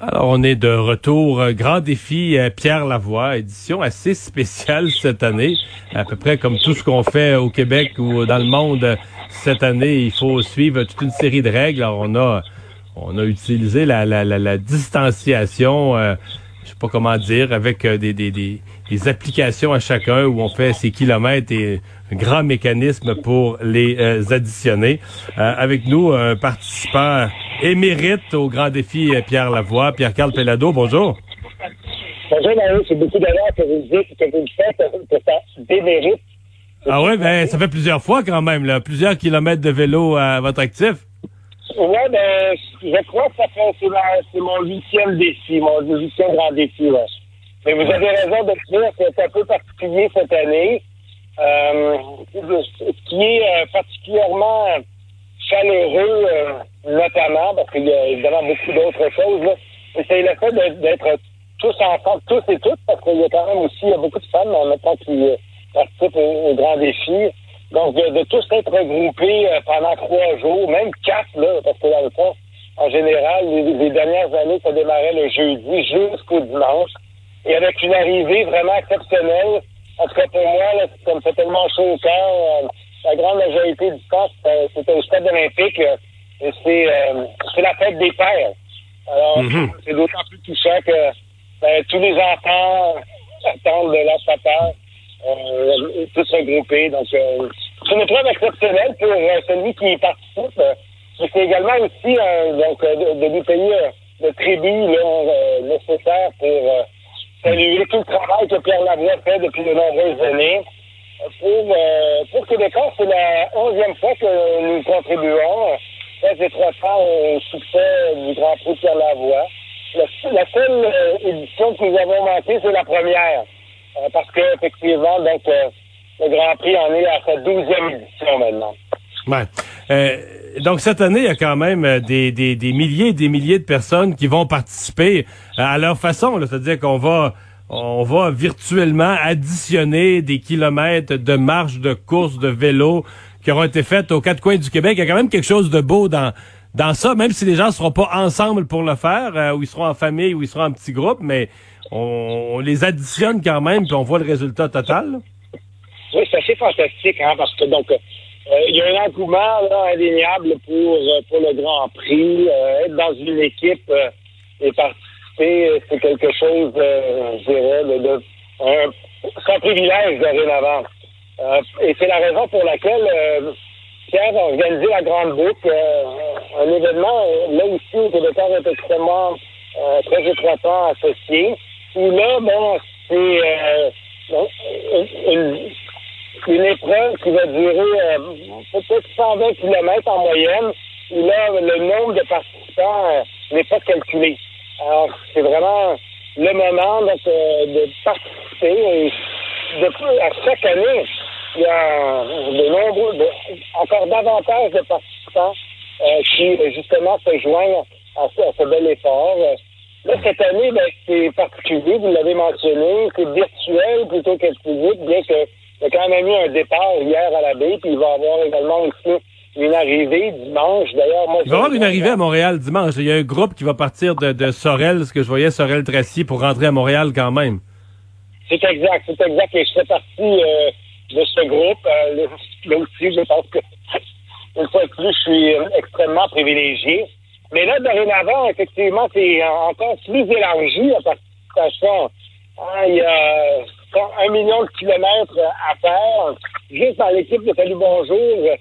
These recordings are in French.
Alors, on est de retour. Grand défi euh, Pierre Lavoie, édition assez spéciale cette année. À peu près comme tout ce qu'on fait au Québec ou dans le monde cette année, il faut suivre toute une série de règles. Alors, on a, on a utilisé la, distanciation, euh, je sais pas comment dire, avec euh, des, applications à chacun où on fait ses kilomètres et un grand mécanisme pour les additionner. avec nous, un participant émérite au grand défi euh, Pierre Lavoie. Pierre-Carl Pellado, bonjour. Bonjour, Mario. C'est beaucoup d'honneur que vous dites que vous faites, que ça démérite. Ah oui, ben, ça fait plusieurs fois quand même, là. Plusieurs kilomètres de vélo à votre actif. Oui, ben, je crois que ça fait, c'est mon huitième défi, mon huitième grand défi, là. Mais vous avez raison de dire que c'est un peu particulier cette année. Euh, ce qui est euh, particulièrement euh, notamment, parce qu'il y a évidemment beaucoup d'autres choses, c'est le fait d'être tous ensemble, tous et toutes, parce qu'il y a quand même aussi beaucoup de femmes temps qui euh, participent au, grand défi. Donc, de, tous être regroupés euh, pendant trois jours, même quatre, là, parce que dans le fond, en général, les, dernières années, ça démarrait le jeudi jusqu'au dimanche. Et avec une arrivée vraiment exceptionnelle. En tout cas, pour moi, là, ça me fait tellement chaud au cœur la grande majorité du temps, c'était au stade olympique. Euh, euh, c'est la fête des pères. Alors, mhm. c'est d'autant plus touchant que ben, tous les enfants attendent de leur papa, euh, tous regroupés. Donc, euh, c'est une épreuve exceptionnelle pour celui qui y participe. c'est également aussi donc, de, de lui payer le tribut nécessaire pour saluer tout le travail que Pierre Lavoie fait depuis de nombreuses années. Pour, euh, pour Québécois, c'est la onzième fois que nous contribuons très étroitement au succès du Grand Prix Pierre Lavoie. La, la seule euh, édition que nous avons manquée, c'est la première. Euh, parce que effectivement, donc euh, le Grand Prix en est à sa douzième édition maintenant. Ouais. donc cette année, il y a quand même des, des, des milliers et des milliers de personnes qui vont participer à leur façon. C'est-à-dire qu'on va on va virtuellement additionner des kilomètres de marche, de course, de vélo qui auront été faites aux quatre coins du Québec. Il y a quand même quelque chose de beau dans dans ça, même si les gens ne seront pas ensemble pour le faire, euh, ou ils seront en famille, ou ils seront en petits groupes, mais on, les additionne quand même, puis on voit le résultat total. Oui, c'est assez fantastique, hein, parce que donc euh, il y a un engouement indéniable pour, euh, pour le Grand Prix, être dans une équipe et partir c'est quelque chose, euh, je dirais, de, de un, un privilège dorénavant. Euh, et c'est la raison pour laquelle euh, Pierre a organisé la Grande Boucle, euh, un événement, là aussi, où Québécois est extrêmement, très étroitement associé, où là, bon, c'est une, épreuve qui va durer peut-être 120 km en moyenne, où là, le nombre de participants n'est pas calculé. Alors, c'est vraiment le moment euh, de participer. Et de, à chaque année, il y a de nombreux, encore de participants euh, qui, justement, se joignent à, ce bel effort. Là, cette année, ben, c'est particulier, vous l'avez mentionné, c'est virtuel plutôt que physique, bien qu'il y a quand même eu un départ hier à la baie, puis il va y avoir également aussi une arrivée dimanche. D'ailleurs, moi, il va y avoir une arrivée à Montréal dimanche. Il y a un groupe qui va partir de, de Sorel, ce que je voyais, Sorel Tracy, pour rentrer à Montréal quand même. C'est exact, c'est exact. Et je fais partie euh, de ce groupe. Euh, là aussi, je pense que une fois de plus, je suis extrêmement privilégié. Mais là, dorénavant, effectivement, c'est encore plus élargi la participation. Hein, il y a un million de kilomètres à faire. Juste dans l'équipe de Salut Bonjour,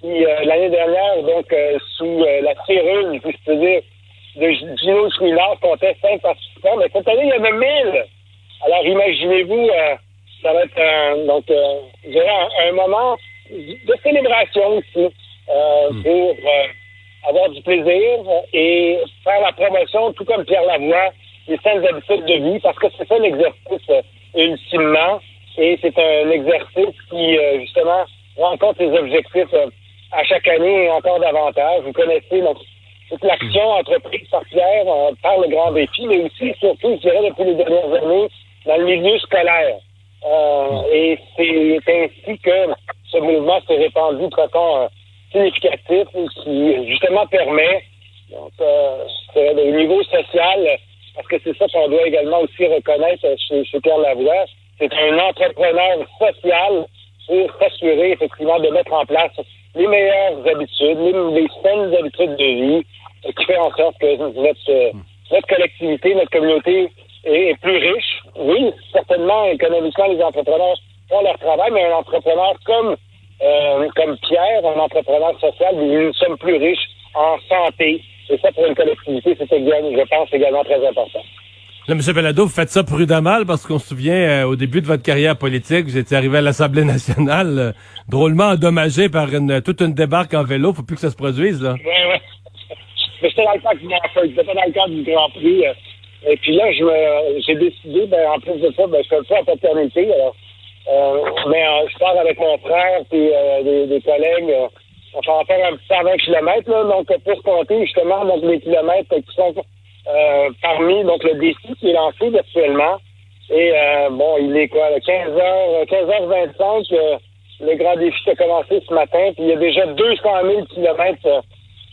qui, euh, l'année dernière, donc, euh, sous euh, la férule, je peux dire, de Gino Chouinard, comptait cinq participants. Mais cette année, il y en a 1000. Alors, imaginez-vous, ça va être donc, un, moment de célébration aussi hmm. pour avoir du plaisir et faire la promotion, tout comme Pierre Lavoie, des saines habitudes de vie, parce que c'est ça l'exercice ultimement. Et c'est un exercice qui, justement, rencontre les objectifs à chaque année encore davantage. Vous connaissez toute l'action entreprise par Pierre euh, par le grand défi, mais aussi, surtout, je dirais, depuis les dernières années, dans le milieu scolaire. Euh, et c'est ainsi que ce mouvement s'est répandu de façon euh, significative qui, justement, permet donc, au niveau social, parce que c'est ça qu'on doit également aussi reconnaître chez, chez Pierre Lavoie. C'est un entrepreneur social pour s'assurer effectivement de mettre en place les meilleures habitudes, les, les saines habitudes de vie, qui fait en sorte que notre, notre collectivité, notre communauté est, plus riche. Oui, certainement, économiquement, les entrepreneurs font leur travail, mais un entrepreneur comme, euh, comme Pierre, un entrepreneur social, nous sommes plus riches en santé. Et ça, pour une collectivité, c'est, je pense, également très important. Là, M. Vous faites ça prudemment parce qu'on se souvient, euh, au début de votre carrière politique, vous étiez arrivé à l'Assemblée nationale euh, drôlement endommagé par une, toute une débarque en vélo. Faut plus que ça se produise, là. Oui, oui. Mais c'était dans le cadre du Grand Prix. C'était dans le cadre du Grand Prix. Euh, et puis là, j'ai décidé, ben, en plus de ça, ben, je fais ça en paternité. Alors, mais je pars avec mon frère et des, des, collègues. on va faire un petit 120 km, là, donc pour compter justement donc, les kilomètres qui sont euh, parmi donc le défi qui est lancé virtuellement. Et euh, bon, il est quoi, 15h, 15h25, euh, le grand défi a commencé ce matin, puis il y a déjà 200 000 kilomètres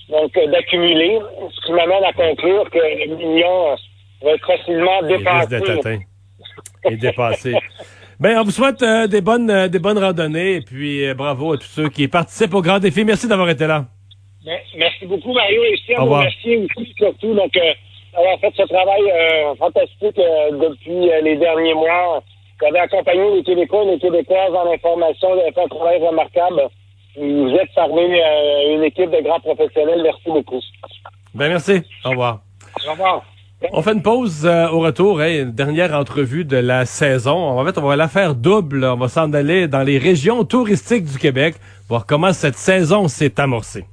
donc d'accumuler, ce qui m'amène à conclure que le million va être facilement dépassé. Et dépassé. Ben, on vous souhaite des bonnes des bonnes randonnées et puis bravo à tous ceux qui participent au grand défi. Merci d'avoir été là. Ben, merci beaucoup Mario et tiens à vous remercier aussi surtout donc avoir fait ce travail euh, fantastique euh, depuis euh, les derniers mois. Vous avez accompagné les Québécois et les Québécoises en information. Vous avez fait un travail remarquable. Vous êtes parmi une équipe de grands professionnels. Merci beaucoup. Ben merci. Au revoir. Au revoir. On fait une pause au retour, hein, une dernière entrevue de la saison. En fait, on va la faire double. On va s'en aller dans les régions touristiques du Québec, voir comment cette saison s'est amorcée.